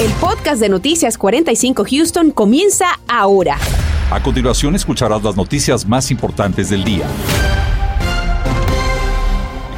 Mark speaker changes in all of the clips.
Speaker 1: El podcast de Noticias 45 Houston comienza ahora.
Speaker 2: A continuación escucharás las noticias más importantes del día.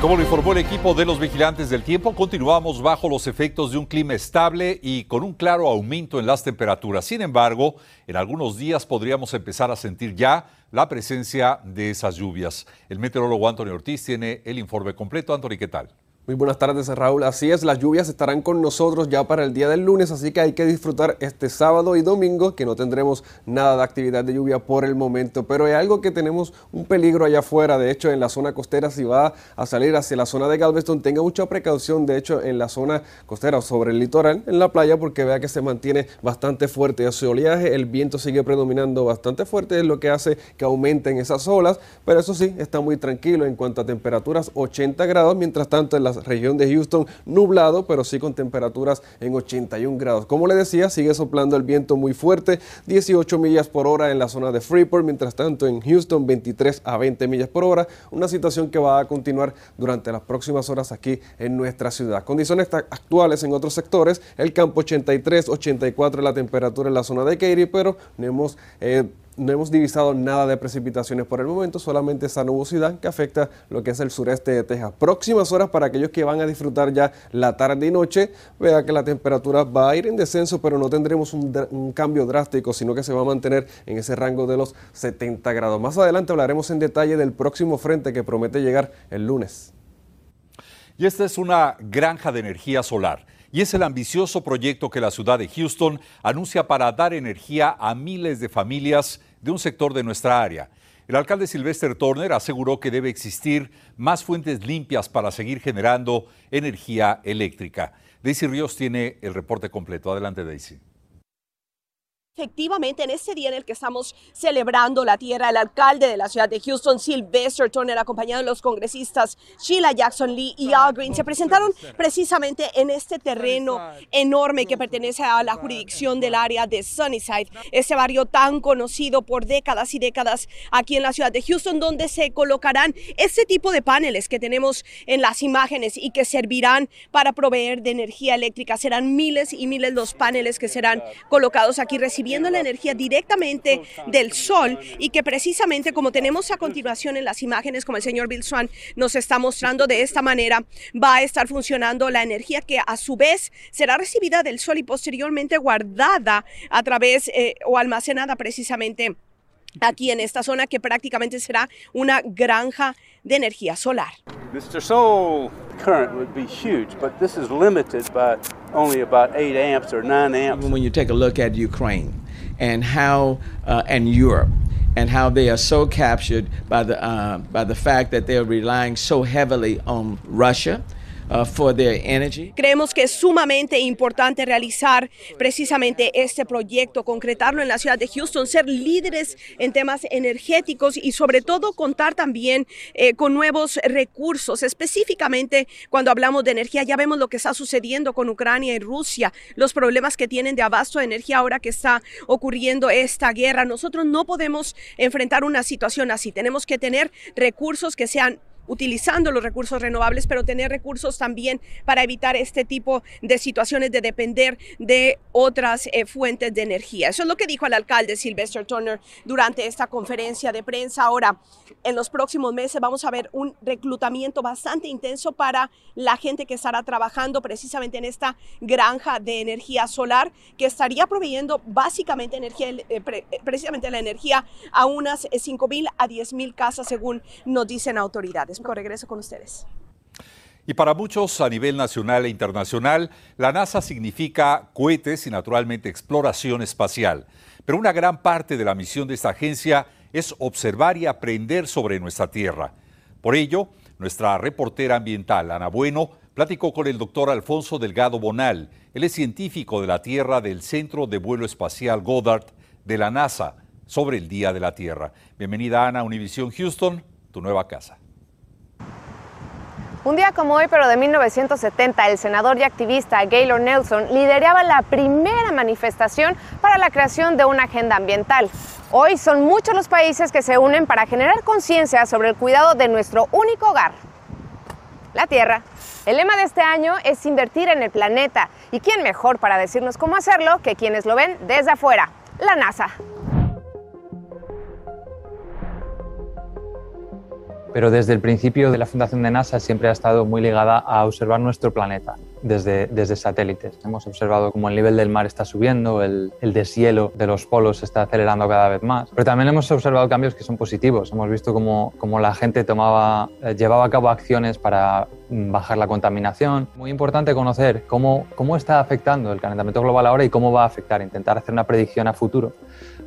Speaker 2: Como lo informó el equipo de los vigilantes del tiempo, continuamos bajo los efectos de un clima estable y con un claro aumento en las temperaturas. Sin embargo, en algunos días podríamos empezar a sentir ya la presencia de esas lluvias. El meteorólogo Antonio Ortiz tiene el informe completo. Antonio, ¿qué tal?
Speaker 3: Muy buenas tardes, Raúl. Así es, las lluvias estarán con nosotros ya para el día del lunes, así que hay que disfrutar este sábado y domingo, que no tendremos nada de actividad de lluvia por el momento. Pero hay algo que tenemos un peligro allá afuera. De hecho, en la zona costera, si va a salir hacia la zona de Galveston, tenga mucha precaución. De hecho, en la zona costera, sobre el litoral, en la playa, porque vea que se mantiene bastante fuerte ese oleaje. El viento sigue predominando bastante fuerte, es lo que hace que aumenten esas olas. Pero eso sí, está muy tranquilo en cuanto a temperaturas, 80 grados. Mientras tanto, en la región de Houston nublado, pero sí con temperaturas en 81 grados. Como le decía, sigue soplando el viento muy fuerte, 18 millas por hora en la zona de Freeport, mientras tanto en Houston 23 a 20 millas por hora, una situación que va a continuar durante las próximas horas aquí en nuestra ciudad. Condiciones actuales en otros sectores, el campo 83, 84 la temperatura en la zona de Katy, pero no hemos... Eh, no hemos divisado nada de precipitaciones por el momento, solamente esa nubosidad que afecta lo que es el sureste de Texas. Próximas horas para aquellos que van a disfrutar ya la tarde y noche, vea que la temperatura va a ir en descenso, pero no tendremos un, cambio drástico, sino que se va a mantener en ese rango de los 70 grados. Más adelante hablaremos en detalle del próximo frente que promete llegar el lunes.
Speaker 2: Y esta es una granja de energía solar y es el ambicioso proyecto que la ciudad de Houston anuncia para dar energía a miles de familias de un sector de nuestra área. El alcalde Sylvester Turner aseguró que debe existir más fuentes limpias para seguir generando energía eléctrica. Daisy Ríos tiene el reporte completo. Adelante, Daisy.
Speaker 4: Efectivamente, en este día en el que estamos celebrando la tierra, el alcalde de la ciudad de Houston, Sylvester Turner, acompañado de los congresistas Sheila Jackson Lee y Al Green, se presentaron precisamente en este terreno enorme que pertenece a la jurisdicción del área de Sunnyside, ese barrio tan conocido por décadas y décadas aquí en la ciudad de Houston, donde se colocarán este tipo de paneles que tenemos en las imágenes y que servirán para proveer de energía eléctrica. Serán miles y miles los paneles que serán colocados aquí recibiendo la energía directamente del sol y que precisamente como tenemos a continuación en las imágenes, como el señor Bill Swan nos está mostrando de esta manera, va a estar funcionando la energía que a su vez será recibida del sol y posteriormente guardada a través eh, o almacenada precisamente aquí en esta zona que prácticamente será una granja de energía solar.
Speaker 5: Mr. Soul current would be huge, but this is limited by only about 8 amps or 9 amps.
Speaker 6: When you take a look at Ukraine and how uh, and Europe and how they are so captured by the uh, by the fact that they are relying so heavily on Russia Uh,
Speaker 4: Creemos que es sumamente importante realizar precisamente este proyecto, concretarlo en la ciudad de Houston, ser líderes en temas energéticos y sobre todo contar también eh, con nuevos recursos. Específicamente cuando hablamos de energía, ya vemos lo que está sucediendo con Ucrania y Rusia, los problemas que tienen de abasto de energía ahora que está ocurriendo esta guerra. Nosotros no podemos enfrentar una situación así. Tenemos que tener recursos que sean utilizando los recursos renovables, pero tener recursos también para evitar este tipo de situaciones de depender de otras eh, fuentes de energía. Eso es lo que dijo el alcalde Sylvester Turner durante esta conferencia de prensa. Ahora, en los próximos meses vamos a ver un reclutamiento bastante intenso para la gente que estará trabajando precisamente en esta granja de energía solar que estaría proveyendo básicamente energía, eh, eh, precisamente la energía a unas 5 mil a 10 mil casas según nos dicen autoridades regreso con ustedes.
Speaker 2: Y para muchos a nivel nacional e internacional, la NASA significa cohetes y naturalmente exploración espacial. Pero una gran parte de la misión de esta agencia es observar y aprender sobre nuestra Tierra. Por ello, nuestra reportera ambiental, Ana Bueno, platicó con el doctor Alfonso Delgado Bonal. Él es científico de la Tierra del Centro de Vuelo Espacial Goddard de la NASA sobre el Día de la Tierra. Bienvenida Ana Univisión Houston, tu nueva casa.
Speaker 7: Un día como hoy, pero de 1970, el senador y activista Gaylord Nelson lideraba la primera manifestación para la creación de una agenda ambiental. Hoy son muchos los países que se unen para generar conciencia sobre el cuidado de nuestro único hogar. la Tierra. El lema de este año es invertir en el planeta. ¿Y quién mejor para decirnos cómo hacerlo que quienes lo ven desde afuera? La NASA.
Speaker 8: Pero desde el principio de la fundación de NASA siempre ha estado muy ligada a observar nuestro planeta desde, desde satélites. Hemos observado cómo el nivel del mar está subiendo, el, el deshielo de los polos se está acelerando cada vez más. Pero también hemos observado cambios que son positivos. Hemos visto cómo, cómo la gente tomaba, eh, llevaba a cabo acciones para mm, bajar la contaminación. Muy importante conocer cómo, cómo está afectando el calentamiento global ahora y cómo va a afectar. Intentar hacer una predicción a futuro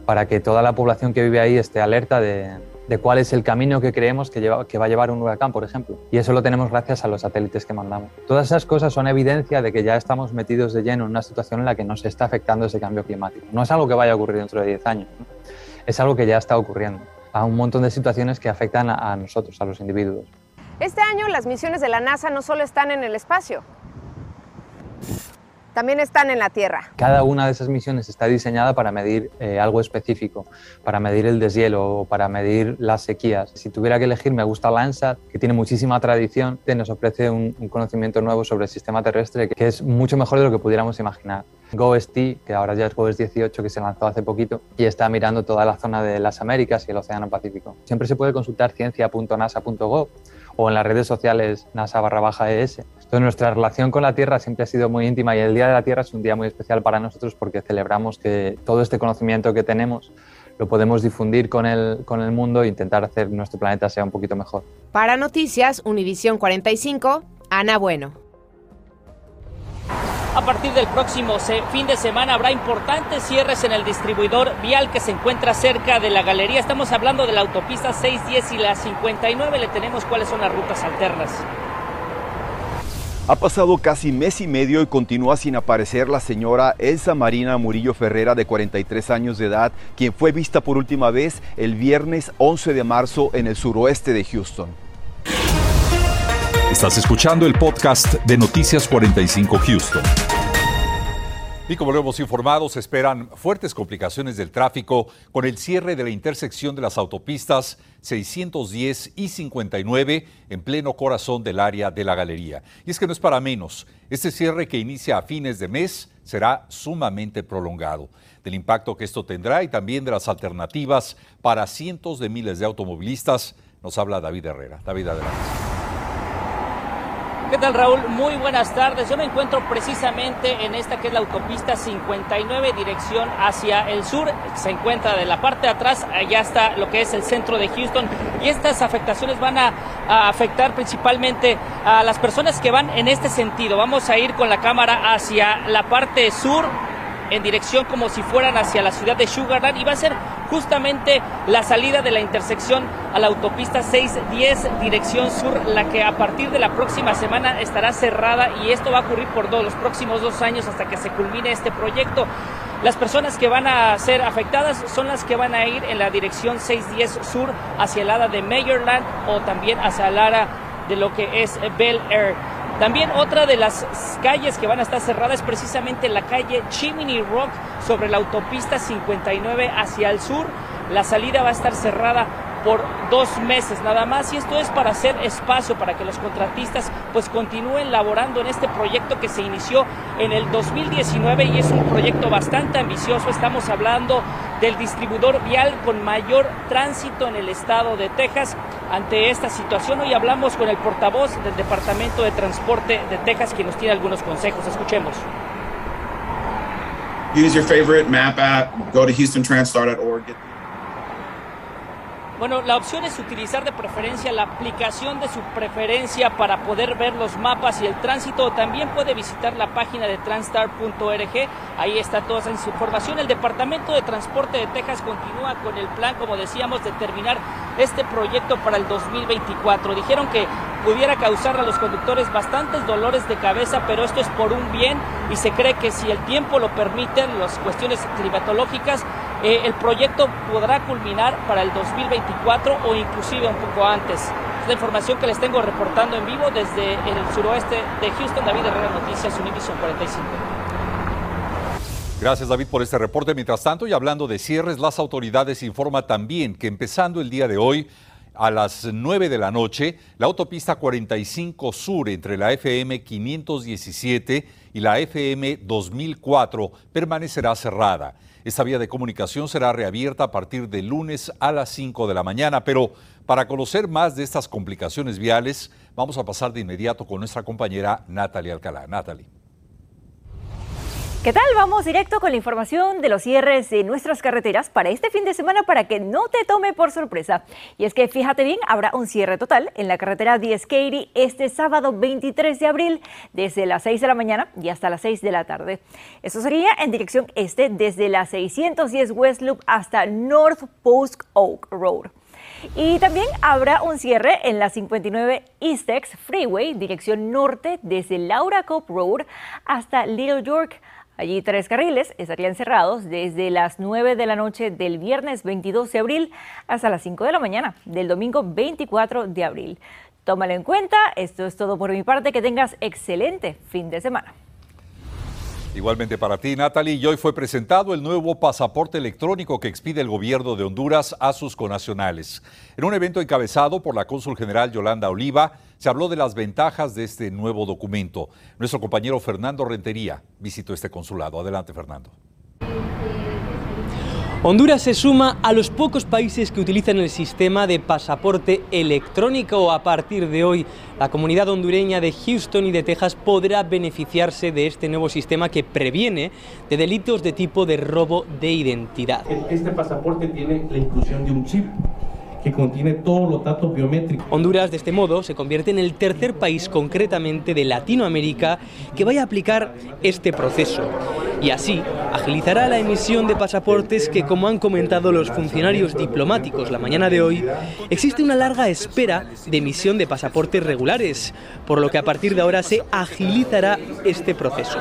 Speaker 8: para que toda la población que vive ahí esté alerta de, de cuál es el camino que creemos que, va a llevar un huracán, por ejemplo. Y eso lo tenemos gracias a los satélites que mandamos. Todas esas cosas son evidencia de que ya estamos metidos de lleno en una situación en la que nos está afectando ese cambio climático. No es algo que vaya a ocurrir dentro de 10 años, es algo que ya está ocurriendo a un montón de situaciones que afectan a nosotros, a los individuos.
Speaker 7: Este año las misiones de la NASA no solo están en el espacio, también están en la Tierra.
Speaker 8: Cada una de esas misiones está diseñada para medir eh, algo específico, para medir el deshielo o para medir las sequías. Si tuviera que elegir, me gusta Landsat, que tiene muchísima tradición, que nos ofrece un, conocimiento nuevo sobre el sistema terrestre que es mucho mejor de lo que pudiéramos imaginar. GOES-T, que ahora ya es GOES 18, que se lanzó hace poquito, y está mirando toda la zona de las Américas y el Océano Pacífico. Siempre se puede consultar ciencia.nasa.gov o en las redes sociales NASA barra baja ES. Entonces nuestra relación con la Tierra siempre ha sido muy íntima y el Día de la Tierra es un día muy especial para nosotros porque celebramos que todo este conocimiento que tenemos lo podemos difundir con el, con el mundo e intentar hacer nuestro planeta sea un poquito mejor.
Speaker 7: Para Noticias, Univisión 45, Ana Bueno.
Speaker 9: A partir del próximo fin de semana habrá importantes cierres en el distribuidor vial que se encuentra cerca de la galería. Estamos hablando de la autopista 610 y la 59. Le tenemos cuáles son las rutas alternas.
Speaker 10: Ha pasado casi mes y medio y continúa sin aparecer la señora Elsa Marina Murillo Ferrera, de 43 años de edad, quien fue vista por última vez el viernes 11 de marzo en el suroeste de Houston.
Speaker 2: Estás escuchando el podcast de Noticias 45 Houston. Y como lo hemos informado, se esperan fuertes complicaciones del tráfico con el cierre de la intersección de las autopistas 610 y 59 en pleno corazón del área de la galería. Y es que no es para menos. Este cierre que inicia a fines de mes será sumamente prolongado. Del impacto que esto tendrá y también de las alternativas para cientos de miles de automovilistas, nos habla David Herrera. David, adelante.
Speaker 9: ¿Qué tal Raúl? Muy buenas tardes. Yo me encuentro precisamente en esta que es la autopista 59 dirección hacia el sur. Se encuentra de la parte de atrás, allá está lo que es el centro de Houston y estas afectaciones van a, afectar principalmente a las personas que van en este sentido. Vamos a ir con la cámara hacia la parte sur en dirección como si fueran hacia la ciudad de Sugarland y va a ser justamente la salida de la intersección a la autopista 610 dirección sur, la que a partir de la próxima semana estará cerrada y esto va a ocurrir por dos, los próximos dos años hasta que se culmine este proyecto. Las personas que van a ser afectadas son las que van a ir en la dirección 610 sur hacia el área de Mayorland o también hacia el área de lo que es Bel Air. También otra de las calles que van a estar cerradas es precisamente la calle Chimney Rock sobre la autopista 59 hacia el sur. La salida va a estar cerrada por dos meses nada más y esto es para hacer espacio para que los contratistas pues continúen laborando en este proyecto que se inició en el 2019 y es un proyecto bastante ambicioso. Estamos hablando del distribuidor vial con mayor tránsito en el estado de Texas. Ante esta situación hoy hablamos con el portavoz del Departamento de Transporte de Texas quien nos tiene algunos consejos. Escuchemos.
Speaker 11: Use your favorite map app, go to houstontransstar.org.
Speaker 9: Bueno, la opción es utilizar de preferencia la aplicación de su preferencia para poder ver los mapas y el tránsito. También puede visitar la página de transstar.org. Ahí está toda esa información. El Departamento de Transporte de Texas continúa con el plan, como decíamos, de terminar este proyecto para el 2024. Dijeron que pudiera causar a los conductores bastantes dolores de cabeza, pero esto es por un bien y se cree que si el tiempo lo permiten, las cuestiones climatológicas, eh, el proyecto podrá culminar para el 2024 o inclusive un poco antes. Es la información que les tengo reportando en vivo desde el suroeste de Houston. David Herrera Noticias, Univision 45.
Speaker 2: Gracias David por este reporte. Mientras tanto, y hablando de cierres, las autoridades informan también que empezando el día de hoy, a las 9 de la noche, la autopista 45 Sur entre la FM 517 y la FM 2004 permanecerá cerrada. Esta vía de comunicación será reabierta a partir de lunes a las 5 de la mañana, pero para conocer más de estas complicaciones viales, vamos a pasar de inmediato con nuestra compañera Natalie Alcalá. Natalie.
Speaker 12: ¿Qué tal? Vamos directo con la información de los cierres de nuestras carreteras para este fin de semana para que no te tome por sorpresa. Y es que fíjate bien, habrá un cierre total en la carretera 10 Katy este sábado 23 de abril desde las 6 de la mañana y hasta las 6 de la tarde. Eso sería en dirección este desde la 610 West Loop hasta North Post Oak Road. Y también habrá un cierre en la 59 Eastex Freeway, dirección norte, desde Laura Cope Road hasta Little York. Allí tres carriles estarían cerrados desde las 9 de la noche del viernes 22 de abril hasta las 5 de la mañana del domingo 24 de abril. Tómalo en cuenta, esto es todo por mi parte, que tengas excelente fin de semana.
Speaker 2: Igualmente para ti, Natalie, y hoy fue presentado el nuevo pasaporte electrónico que expide el gobierno de Honduras a sus conacionales. En un evento encabezado por la cónsul general Yolanda Oliva, se habló de las ventajas de este nuevo documento. Nuestro compañero Fernando Rentería visitó este consulado. Adelante, Fernando.
Speaker 13: Honduras se suma a los pocos países que utilizan el sistema de pasaporte electrónico. A partir de hoy, la comunidad hondureña de Houston y de Texas podrá beneficiarse de este nuevo sistema que previene de delitos de tipo de robo de identidad.
Speaker 14: Este pasaporte tiene la inclusión de un chip que contiene todos los datos biométricos.
Speaker 13: Honduras, de este modo, se convierte en el tercer país concretamente de Latinoamérica que vaya a aplicar este proceso. Y así agilizará la emisión de pasaportes que, como han comentado los funcionarios diplomáticos la mañana de hoy, existe una larga espera de emisión de pasaportes regulares, por lo que a partir de ahora se agilizará este proceso.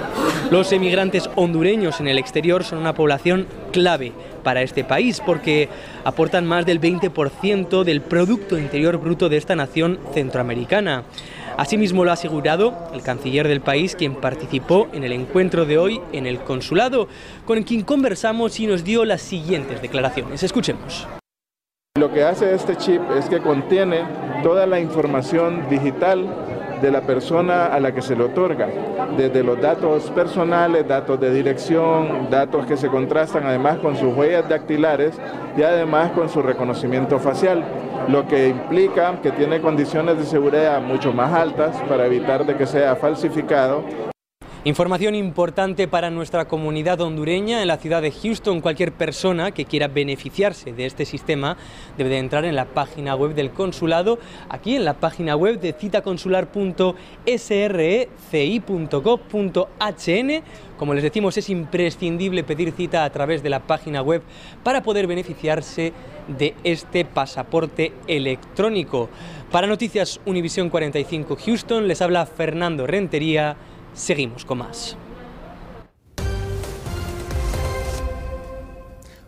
Speaker 13: Los emigrantes hondureños en el exterior son una población clave para este país porque aportan más del 20% del Producto Interior Bruto de esta nación centroamericana. Asimismo lo ha asegurado el canciller del país, quien participó en el encuentro de hoy en el consulado, con quien conversamos y nos dio las siguientes declaraciones. Escuchemos.
Speaker 15: Lo que hace este chip es que contiene toda la información digital de la persona a la que se le otorga, desde los datos personales, datos de dirección, datos que se contrastan además con sus huellas dactilares y además con su reconocimiento facial, lo que implica que tiene condiciones de seguridad mucho más altas para evitar de que sea falsificado
Speaker 13: Información importante para nuestra comunidad hondureña en la ciudad de Houston. Cualquier persona que quiera beneficiarse de este sistema debe de entrar en la página web del consulado, aquí en la página web de citaconsular.srci.gov.hn. Como les decimos, es imprescindible pedir cita a través de la página web para poder beneficiarse de este pasaporte electrónico. Para Noticias Univisión 45 Houston les habla Fernando Rentería. Seguimos con más.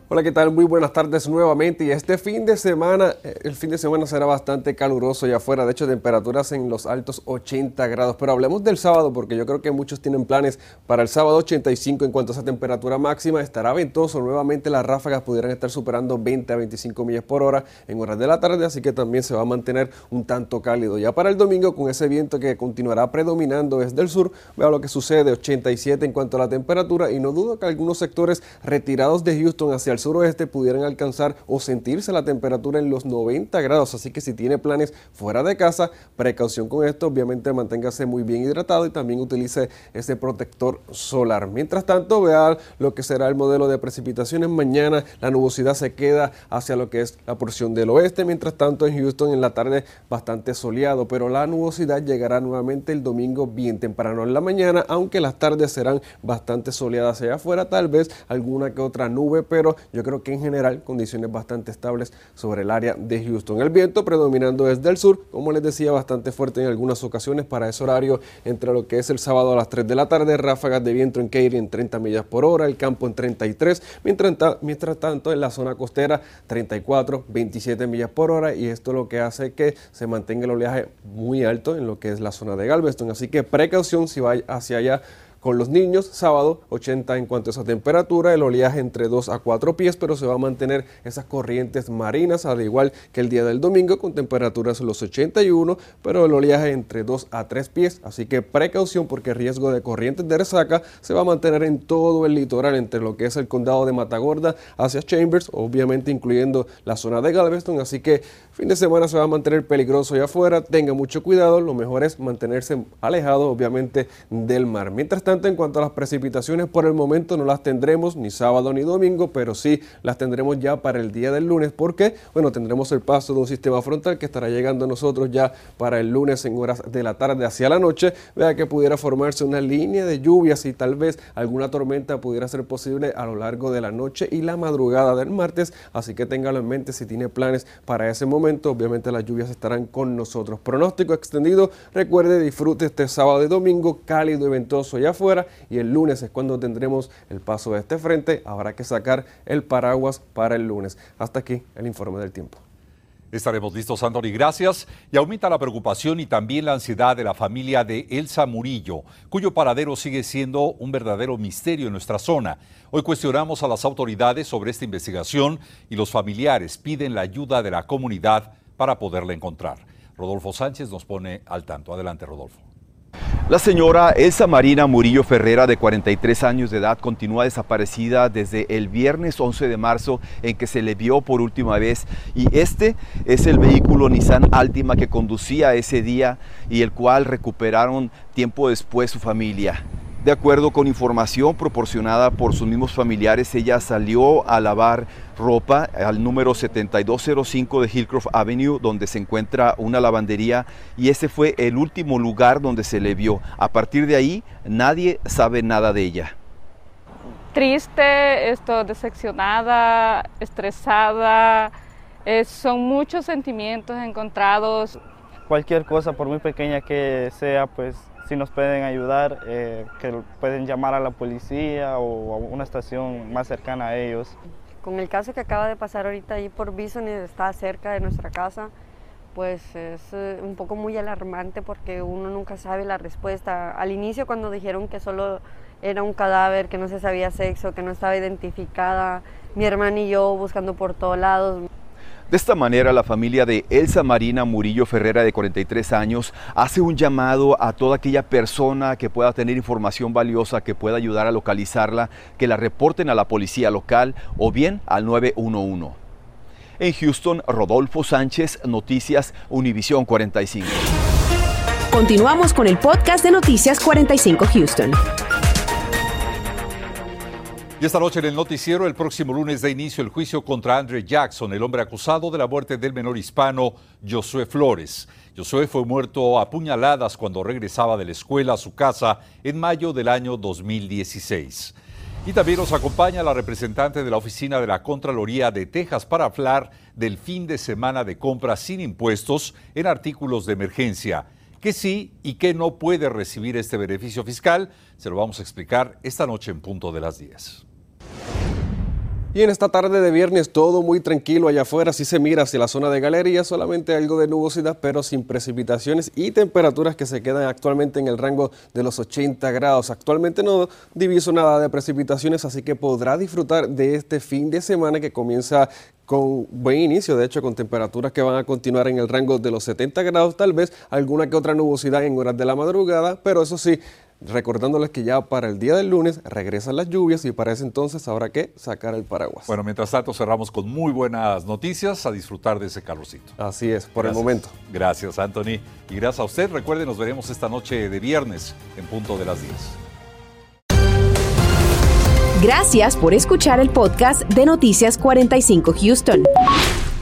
Speaker 3: Hola, ¿qué tal? Muy buenas tardes nuevamente. Y este fin de semana, eh, el fin de semana será bastante caluroso allá afuera. De hecho, temperaturas en los altos 80 grados. Pero hablemos del sábado, porque yo creo que muchos tienen planes para el sábado 85 en cuanto a esa temperatura máxima. Estará ventoso. Nuevamente las ráfagas pudieran estar superando 20 a 25 millas por hora en horas de la tarde. Así que también se va a mantener un tanto cálido. Ya para el domingo, con ese viento que continuará predominando desde el sur, vea lo que sucede. 87 en cuanto a la temperatura. Y no dudo que algunos sectores retirados de Houston hacia el suroeste pudieran alcanzar o sentirse la temperatura en los 90 grados. Así que si tiene planes fuera de casa, precaución con esto. Obviamente manténgase muy bien hidratado y también utilice ese protector solar. Mientras tanto, vea lo que será el modelo de precipitaciones. Mañana la nubosidad se queda hacia lo que es la porción del oeste. Mientras tanto, en Houston en la tarde bastante soleado, pero la nubosidad llegará nuevamente el domingo bien temprano en la mañana, aunque las tardes serán bastante soleadas allá afuera. Tal vez alguna que otra nube, pero yo creo que en general condiciones bastante estables sobre el área de Houston. El viento predominando desde el sur, como les decía, bastante fuerte en algunas ocasiones para ese horario entre lo que es el sábado a las 3 de la tarde, ráfagas de viento en Katy en 30 millas por hora, el campo en 33, mientras, mientras tanto en la zona costera 34, 27 millas por hora y esto lo que hace que se mantenga el oleaje muy alto en lo que es la zona de Galveston. Así que precaución si va hacia allá con los niños. Sábado 80 en cuanto a esa temperatura, el oleaje entre 2 a 4 pies, pero se va a mantener esas corrientes marinas, al igual que el día del domingo, con temperaturas los 81, pero el oleaje entre 2 a 3 pies. Así que precaución porque el riesgo de corrientes de resaca se va a mantener en todo el litoral, entre lo que es el condado de Matagorda hacia Chambers, obviamente incluyendo la zona de Galveston. Así que fin de semana se va a mantener peligroso allá afuera. Tenga mucho cuidado, lo mejor es mantenerse alejado, obviamente, del mar. Mientras tanto, en cuanto a las precipitaciones, por el momento no las tendremos ni sábado ni domingo, pero sí las tendremos ya para el día del lunes, porque, bueno, tendremos el paso de un sistema frontal que estará llegando a nosotros ya para el lunes en horas de la tarde hacia la noche. Vea que pudiera formarse una línea de lluvias y tal vez alguna tormenta pudiera ser posible a lo largo de la noche y la madrugada del martes, así que téngalo en mente si tiene planes para ese momento. Obviamente las lluvias estarán con nosotros. Pronóstico extendido, recuerde, disfrute este sábado y domingo cálido y ventoso allá afuera y el lunes es cuando tendremos el paso de este frente. Habrá que sacar el paraguas para el lunes. Hasta aquí el informe del tiempo.
Speaker 2: Estaremos listos, Anthony. Gracias. Y aumenta la preocupación y también la ansiedad de la familia de Elsa Murillo, cuyo paradero sigue siendo un verdadero misterio en nuestra zona. Hoy cuestionamos a las autoridades sobre esta investigación y los familiares piden la ayuda de la comunidad para poderla encontrar. Rodolfo Sánchez nos pone al tanto. Adelante, Rodolfo.
Speaker 10: La señora Elsa Marina Murillo Ferrera, de 43 años de edad, continúa desaparecida desde el viernes 11 de marzo en que se le vio por última vez y este es el vehículo Nissan Altima que conducía ese día y el cual recuperaron tiempo después su familia. De acuerdo con información proporcionada por sus mismos familiares, ella salió a lavar ropa al número 7205 de Hillcroft Avenue, donde se encuentra una lavandería, y ese fue el último lugar donde se le vio. A partir de ahí, nadie sabe nada de ella.
Speaker 16: Triste, estoy decepcionada, estresada, son muchos sentimientos encontrados.
Speaker 17: Cualquier cosa, por muy pequeña que sea, pues si nos pueden ayudar, eh, que pueden llamar a la policía o a una estación más cercana a ellos.
Speaker 18: Con el caso que acaba de pasar ahorita ahí por Bison está cerca de nuestra casa, pues es eh, un poco muy alarmante porque uno nunca sabe la respuesta. Al inicio cuando dijeron que solo era un cadáver, que no se sabía sexo, que no estaba identificada, mi hermana y yo buscando por todos lados.
Speaker 10: De esta manera, la familia de Elsa Marina Murillo Ferrera, de 43 años, hace un llamado a toda aquella persona que pueda tener información valiosa, que pueda ayudar a localizarla, que la reporten a la policía local o bien al 911. En Houston, Rodolfo Sánchez, Noticias Univisión 45.
Speaker 1: Continuamos con el podcast de Noticias 45 Houston.
Speaker 2: Y esta noche en el noticiero, el próximo lunes da inicio el juicio contra Andre Jackson, el hombre acusado de la muerte del menor hispano Josué Flores. Josué fue muerto a puñaladas cuando regresaba de la escuela a su casa en mayo del año 2016. Y también nos acompaña la representante de la Oficina de la Contraloría de Texas para hablar del fin de semana de compras sin impuestos en artículos de emergencia. ¿Qué sí y qué no puede recibir este beneficio fiscal? Se lo vamos a explicar esta noche en punto de las 10.
Speaker 3: Y en esta tarde de viernes todo muy tranquilo allá afuera, si se mira hacia la zona de galería, solamente algo de nubosidad, pero sin precipitaciones y temperaturas que se quedan actualmente en el rango de los 80 grados. Actualmente no diviso nada de precipitaciones, así que podrá disfrutar de este fin de semana que comienza con buen inicio, de hecho con temperaturas que van a continuar en el rango de los 70 grados, tal vez alguna que otra nubosidad en horas de la madrugada, pero eso sí, recordándoles que ya para el día del lunes regresan las lluvias y para ese entonces habrá que sacar el paraguas.
Speaker 2: Bueno, mientras tanto cerramos con muy buenas noticias a disfrutar de ese calorcito.
Speaker 3: Así es, por el momento.
Speaker 2: Gracias, Anthony. Y gracias a usted. Recuerden, nos veremos esta noche de viernes en punto de las 10.
Speaker 1: Gracias por escuchar el podcast de Noticias 45 Houston.